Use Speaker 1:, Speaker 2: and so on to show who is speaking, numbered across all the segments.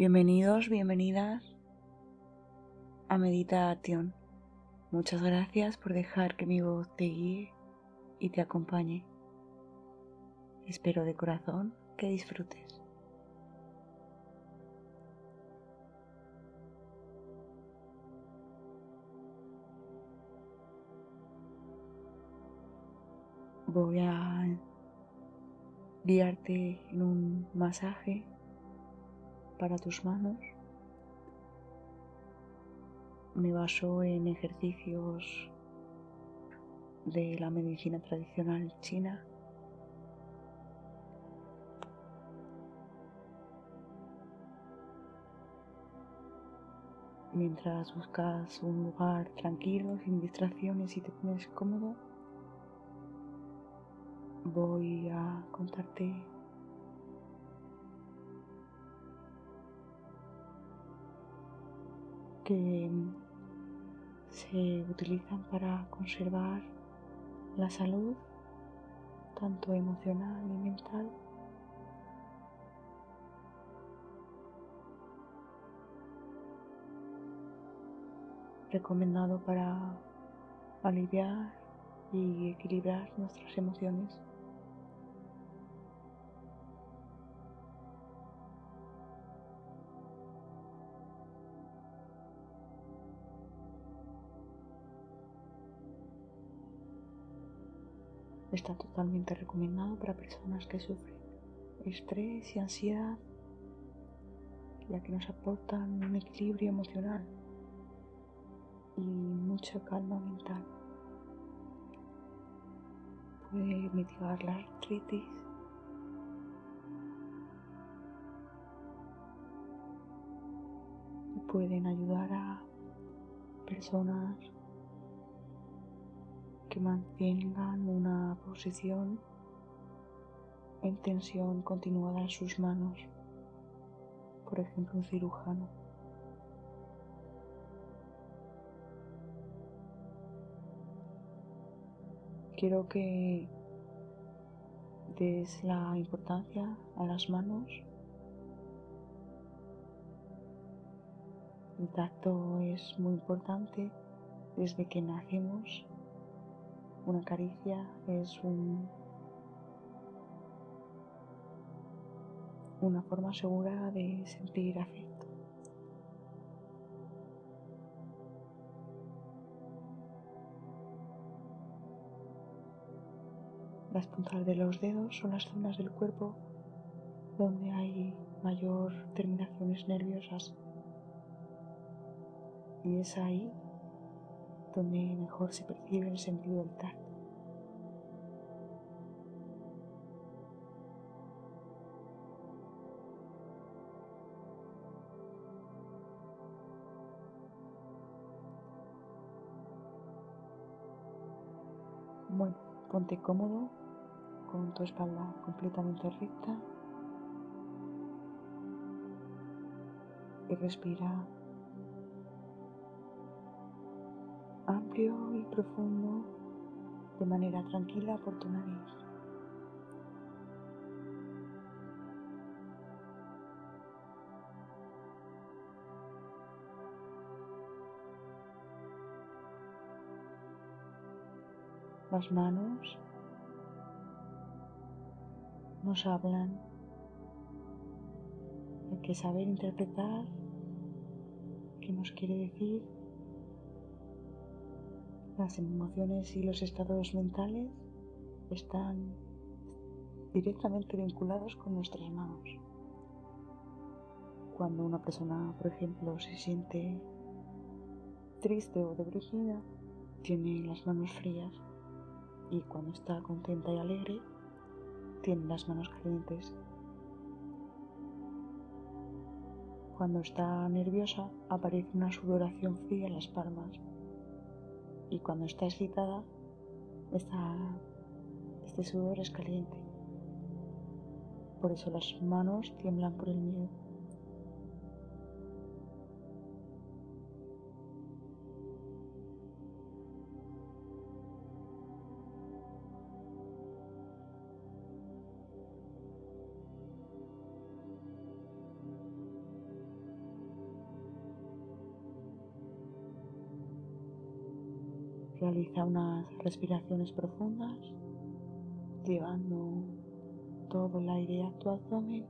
Speaker 1: Bienvenidos, bienvenidas a Meditación. Muchas gracias por dejar que mi voz te guíe y te acompañe. Espero de corazón que disfrutes. Voy a guiarte en un masaje para tus manos. Me baso en ejercicios de la medicina tradicional china. Mientras buscas un lugar tranquilo, sin distracciones y te pones cómodo, voy a contarte que se utilizan para conservar la salud, tanto emocional y mental. Recomendado para aliviar y equilibrar nuestras emociones. Está totalmente recomendado para personas que sufren estrés y ansiedad, ya que nos aportan un equilibrio emocional y mucha calma mental. Puede mitigar la artritis. Pueden ayudar a personas que mantengan una posición en tensión continuada en sus manos, por ejemplo un cirujano. Quiero que des la importancia a las manos. El tacto es muy importante desde que nacemos una caricia es un, una forma segura de sentir afecto. Las puntas de los dedos son las zonas del cuerpo donde hay mayor terminaciones nerviosas y es ahí donde mejor se percibe el sentido del tacto. Bueno, ponte cómodo con tu espalda completamente recta y respira amplio y profundo de manera tranquila por tu nariz. Las manos nos hablan. Hay que saber interpretar qué nos quiere decir las emociones y los estados mentales están directamente vinculados con nuestras manos. Cuando una persona, por ejemplo, se siente triste o deprimida, tiene las manos frías y cuando está contenta y alegre, tiene las manos calientes. Cuando está nerviosa, aparece una sudoración fría en las palmas y cuando está excitada, este sudor es caliente. Por eso las manos tiemblan por el miedo. Realiza unas respiraciones profundas, llevando todo el aire a tu abdomen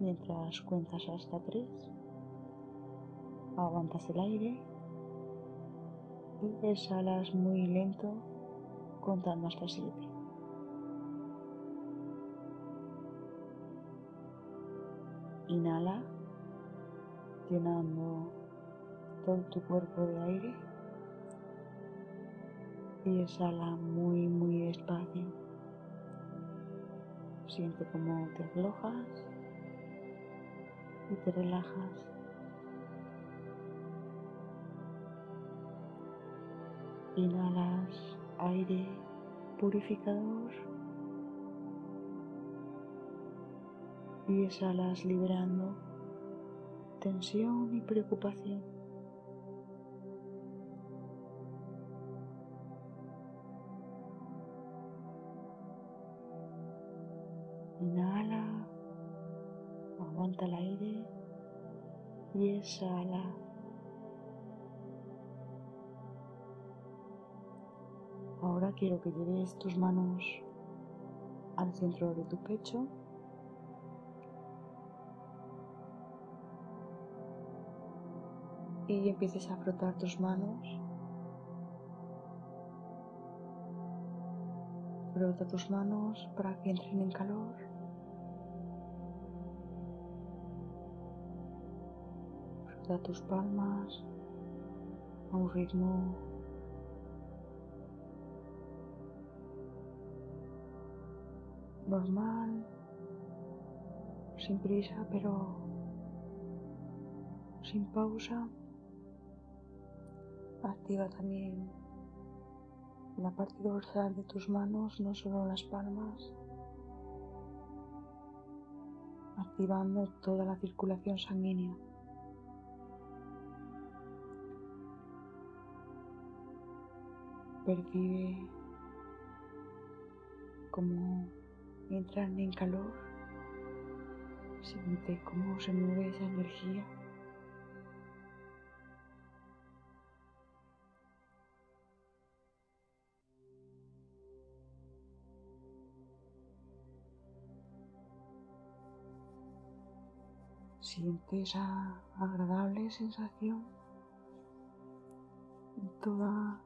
Speaker 1: mientras cuentas hasta tres. Aguantas el aire y exhalas muy lento contando hasta siete. Inhala, llenando todo tu cuerpo de aire y exhala muy, muy despacio. Siente cómo te aflojas y te relajas. Inhalas aire purificador y exhalas liberando tensión y preocupación. El aire y exhala. Ahora quiero que lleves tus manos al centro de tu pecho y empieces a frotar tus manos. Frota tus manos para que entren en calor. Frota tus palmas a un ritmo normal, sin prisa, pero sin pausa. Activa también la parte dorsal de tus manos, no solo las palmas, activando toda la circulación sanguínea. Percibe cómo entran en calor, siente cómo se mueve esa energía. Siente esa agradable sensación en toda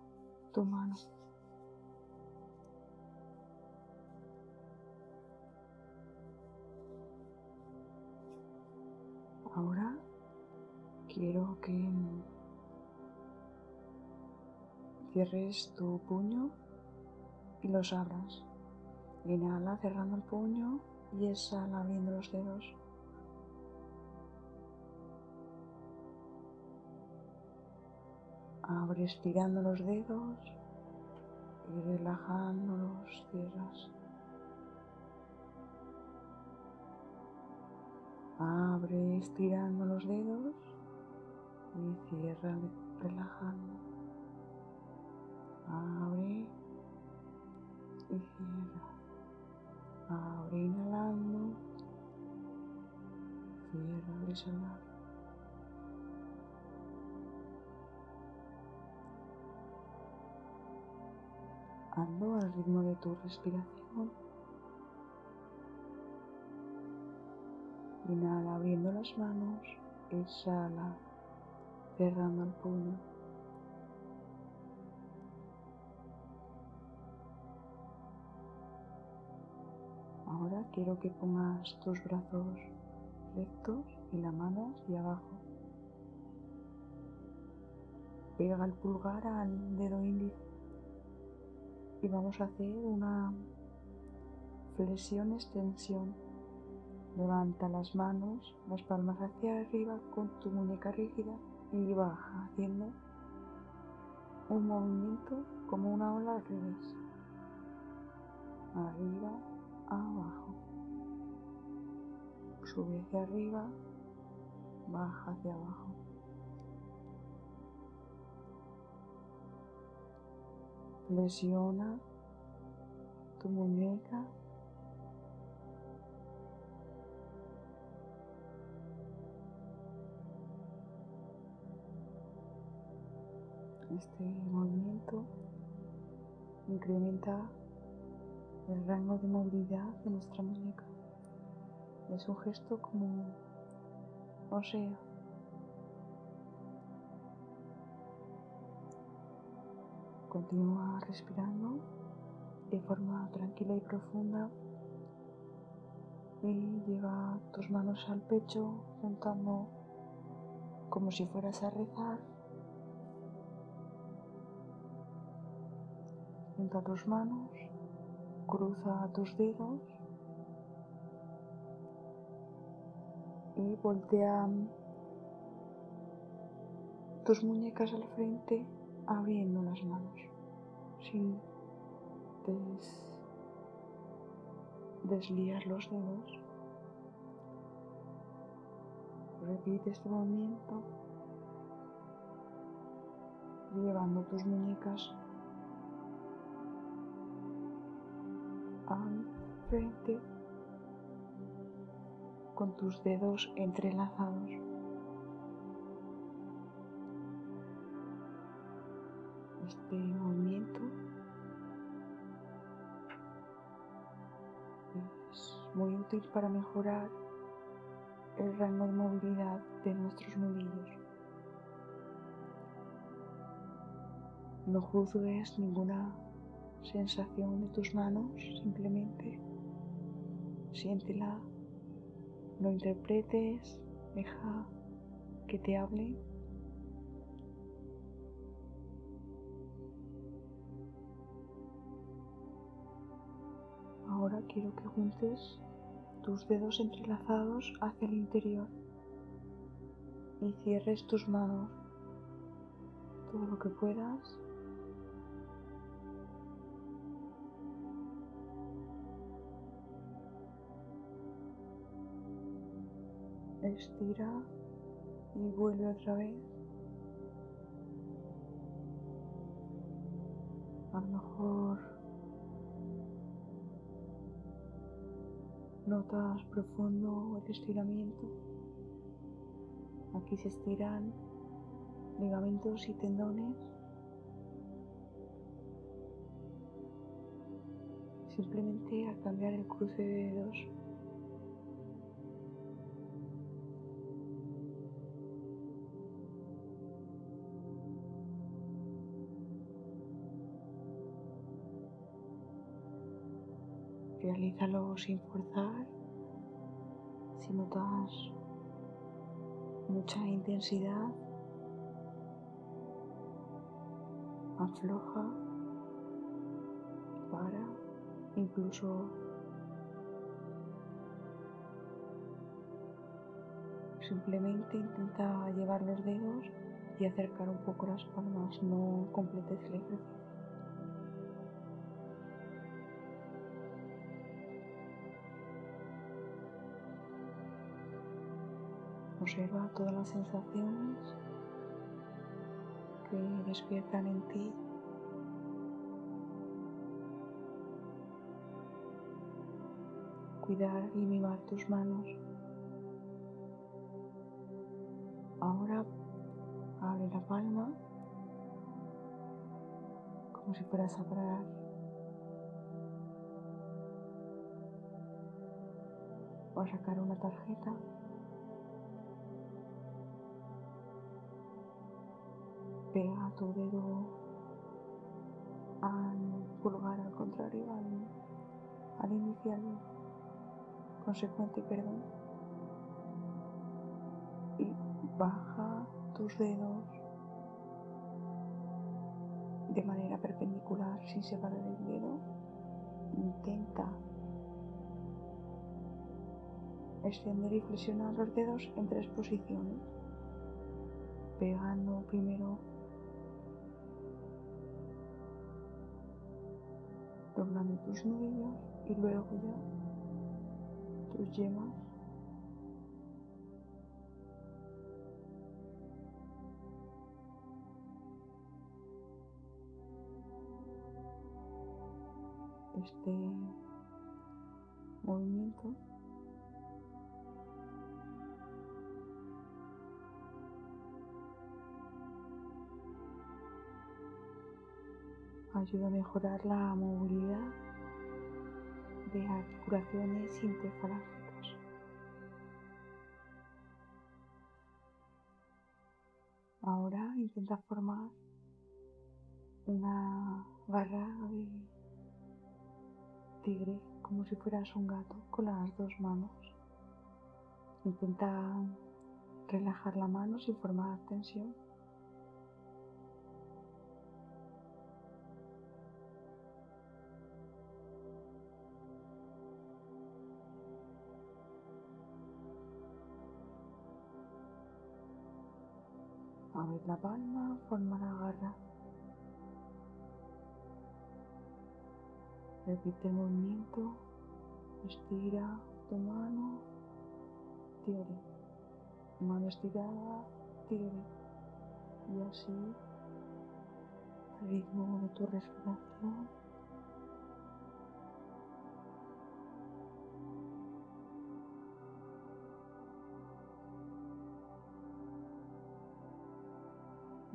Speaker 1: tu mano. Ahora quiero que cierres tu puño y los abras. Inhala cerrando el puño y exhala abriendo los dedos. Abre estirando los dedos y relajando los cierras. Abre estirando los dedos y cierra relajando. Abre y cierra. Abre inhalando. Cierra al. Al ritmo de tu respiración. Inhala abriendo las manos, exhala cerrando el puño. Ahora quiero que pongas tus brazos rectos y la mano hacia abajo. Pega el pulgar al dedo índice y vamos a hacer una flexión extensión Levanta las manos, las palmas hacia arriba con tu muñeca rígida y baja haciendo un movimiento como una ola al revés. Arriba, abajo. Sube hacia arriba, baja hacia abajo. Flexiona tu muñeca Este movimiento incrementa el rango de movilidad de nuestra muñeca. Es un gesto como, o sea, continúa respirando de forma tranquila y profunda y lleva tus manos al pecho juntando como si fueras a rezar. Junta tus manos, cruza tus dedos y voltea tus muñecas al frente abriendo las manos sin deslizar los dedos. Repite este movimiento llevando tus muñecas al frente con tus dedos entrelazados. Este movimiento es muy útil para mejorar el rango de movilidad de nuestros nudillos. No juzgues ninguna sensación de tus manos, simplemente siéntela, no interpretes, deja que te hable. Ahora quiero que juntes tus dedos entrelazados hacia el interior y cierres tus manos todo lo que puedas. Estira y vuelve otra vez. A lo mejor Notas profundo el estiramiento. Aquí se estiran ligamentos y tendones. Simplemente al cambiar el cruce de dedos. Realízalo sin forzar. Si notas mucha intensidad, afloja, para, incluso simplemente intenta llevar los dedos y acercar un poco las palmas, no completes el ejercicio. Observa todas las sensaciones que despiertan en ti. Cuidar y mimar tus manos. Ahora abre la palma como si fueras a parar. O a sacar una tarjeta. Pega tu dedo al pulgar al contrario al, al inicial consecuente perdón. Y baja tus dedos de manera perpendicular sin separar el dedo. Intenta extender y flexionar los dedos en tres posiciones pegando primero doblando tus nudillos y luego ya tus yemas. Este movimiento ayuda a mejorar la movilidad de articulaciones interfalángicas. Ahora intenta formar una garra de tigre como si fueras un gato con las dos manos. Intenta relajar la mano sin formar tensión. Abre la palma, forma la garra. Repite el movimiento, estira tu mano, tire. Mano estirada, tire. Y así, al ritmo de tu respiración,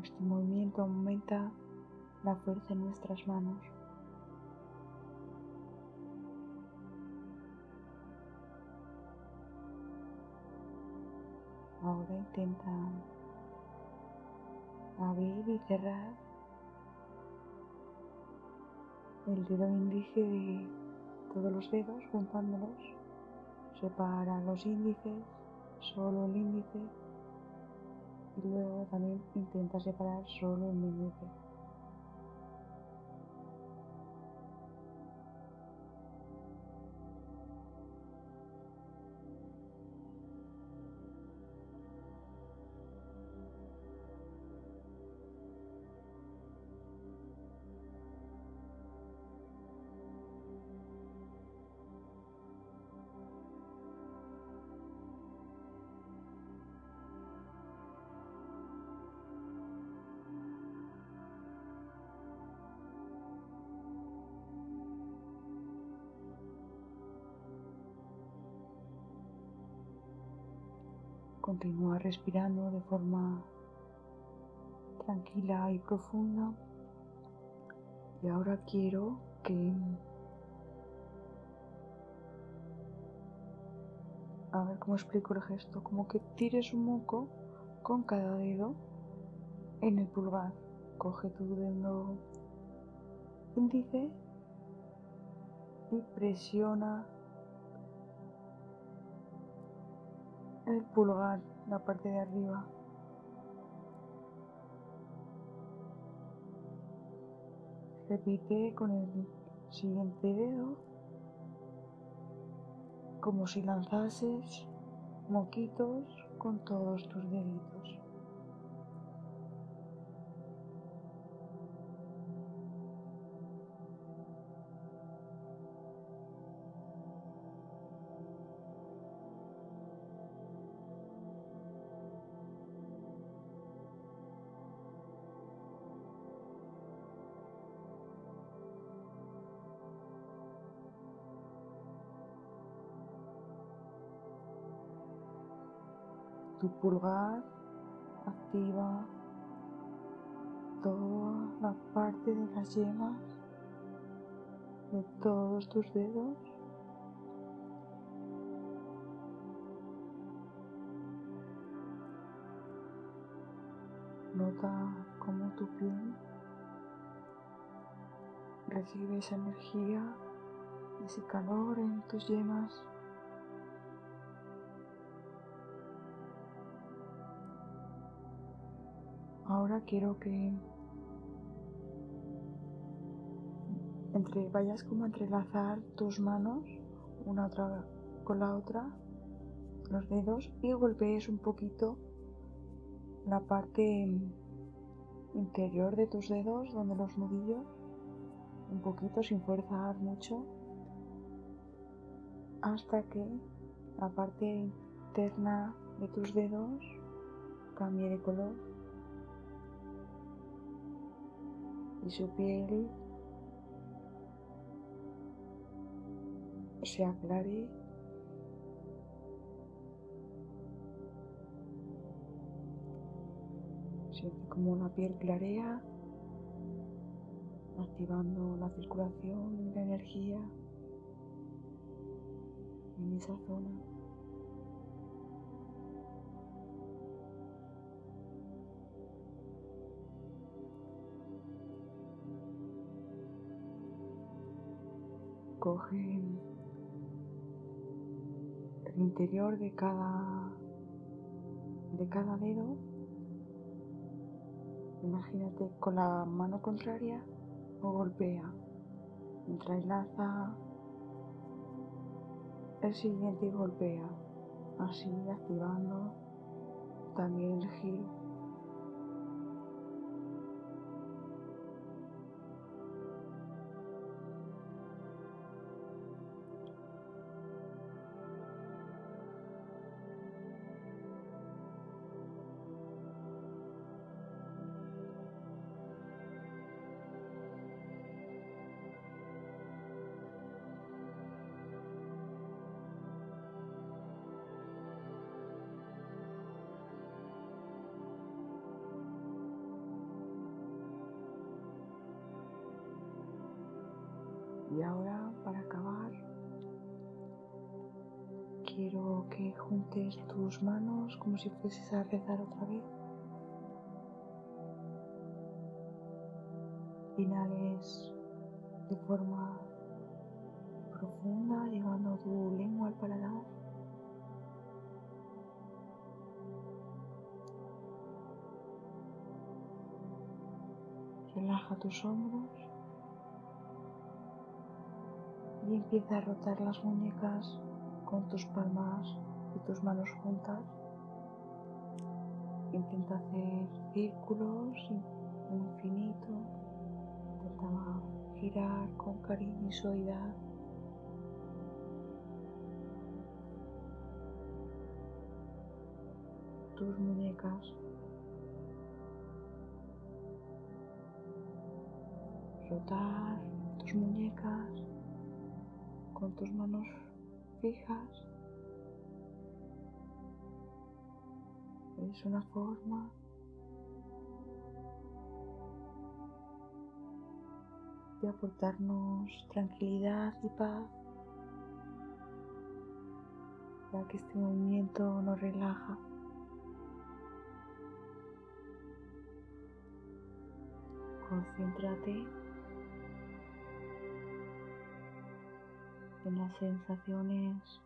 Speaker 1: Este movimiento aumenta la fuerza en nuestras manos. Ahora intenta abrir y cerrar el dedo índice de todos los dedos juntándolos. Separa los índices, solo el índice y luego también intenta separar solo el meñique. Continúa respirando de forma tranquila y profunda. Y ahora quiero que a ver cómo explico el gesto, como que tires un moco con cada dedo en el pulgar. Coge tu dedo índice y presiona el pulgar, la parte de arriba. Repite con el siguiente dedo como si lanzases moquitos con todos tus deditos. Pulgar activa toda la parte de las yemas de todos tus dedos. Nota cómo tu piel recibe esa energía, ese calor en tus yemas. Ahora quiero que entre, vayas como a entrelazar tus manos una otra con la otra, los dedos y golpees un poquito la parte interior de tus dedos, donde los nudillos, un poquito sin forzar mucho, hasta que la parte interna de tus dedos cambie de color. Y su piel se aclare siente como una piel clarea activando la circulación y la energía en esa zona. Coge el interior de cada de cada dedo. Imagínate con la mano contraria o golpea. Entrelaza el siguiente y golpea. Así activando también el giro. Juntes tus manos como si fueses a rezar otra vez. Inhales de forma profunda, llevando tu lengua al paladar. Relaja tus hombros. y empieza a rotar las muñecas con tus palmas tus manos juntas. Intenta hacer círculos infinito. Intenta girar con cariño y suavidad. Tus muñecas. Rotar tus muñecas con tus manos fijas. Es una forma de aportarnos tranquilidad y paz, ya que este movimiento nos relaja. Concéntrate en las sensaciones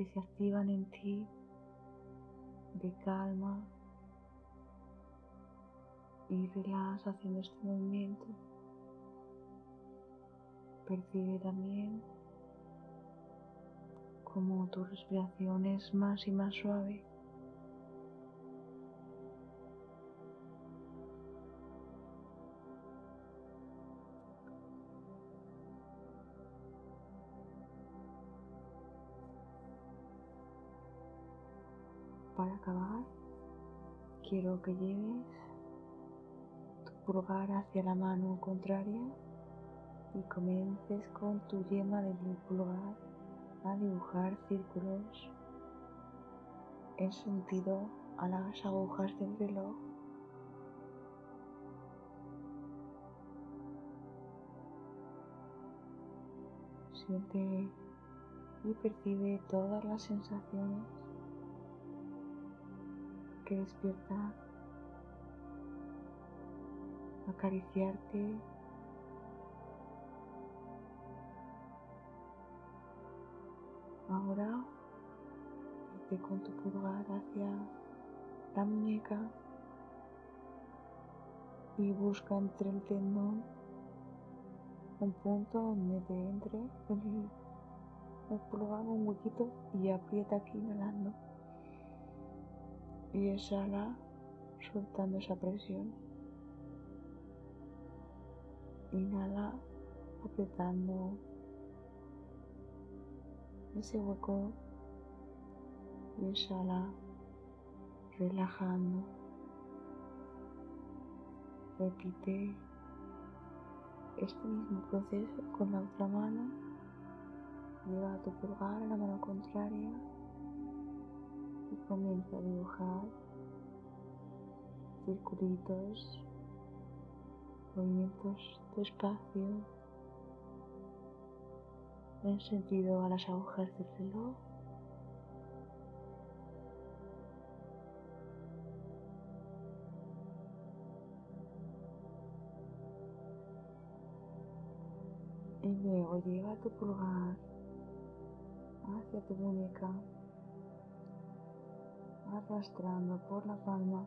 Speaker 1: que se activan en ti de calma y relajas haciendo este movimiento. Percibe también como tu respiración es más y más suave. Acabar, quiero que lleves tu pulgar hacia la mano contraria y comiences con tu yema del pulgar a dibujar círculos en sentido a las agujas del reloj. Siente y percibe todas las sensaciones que despierta, acariciarte. Ahora vete con tu pulgar hacia la muñeca y busca entre el tendón un punto donde te entre el, el pulgar, un huequito y aprieta aquí inhalando y exhala soltando esa presión. Inhala apretando ese hueco y exhala relajando. Repite este mismo proceso con la otra mano. Lleva tu pulgar a la mano contraria y comienza a dibujar circulitos, movimientos despacio en sentido a las agujas del reloj. Y luego lleva tu pulgar hacia tu muñeca, arrastrando por la palma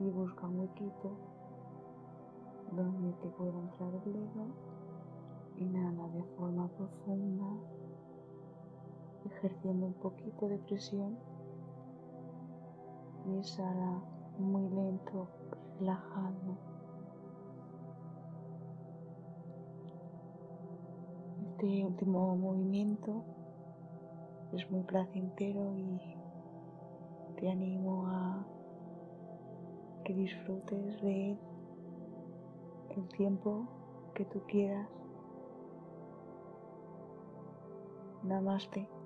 Speaker 1: y busca un huequito donde te pueda entrar el dedo. Inhala de forma profunda, ejerciendo un poquito de presión y exhala muy lento, relajando. Este último movimiento es muy placentero y te animo a que disfrutes de el tiempo que tú quieras. Namaste.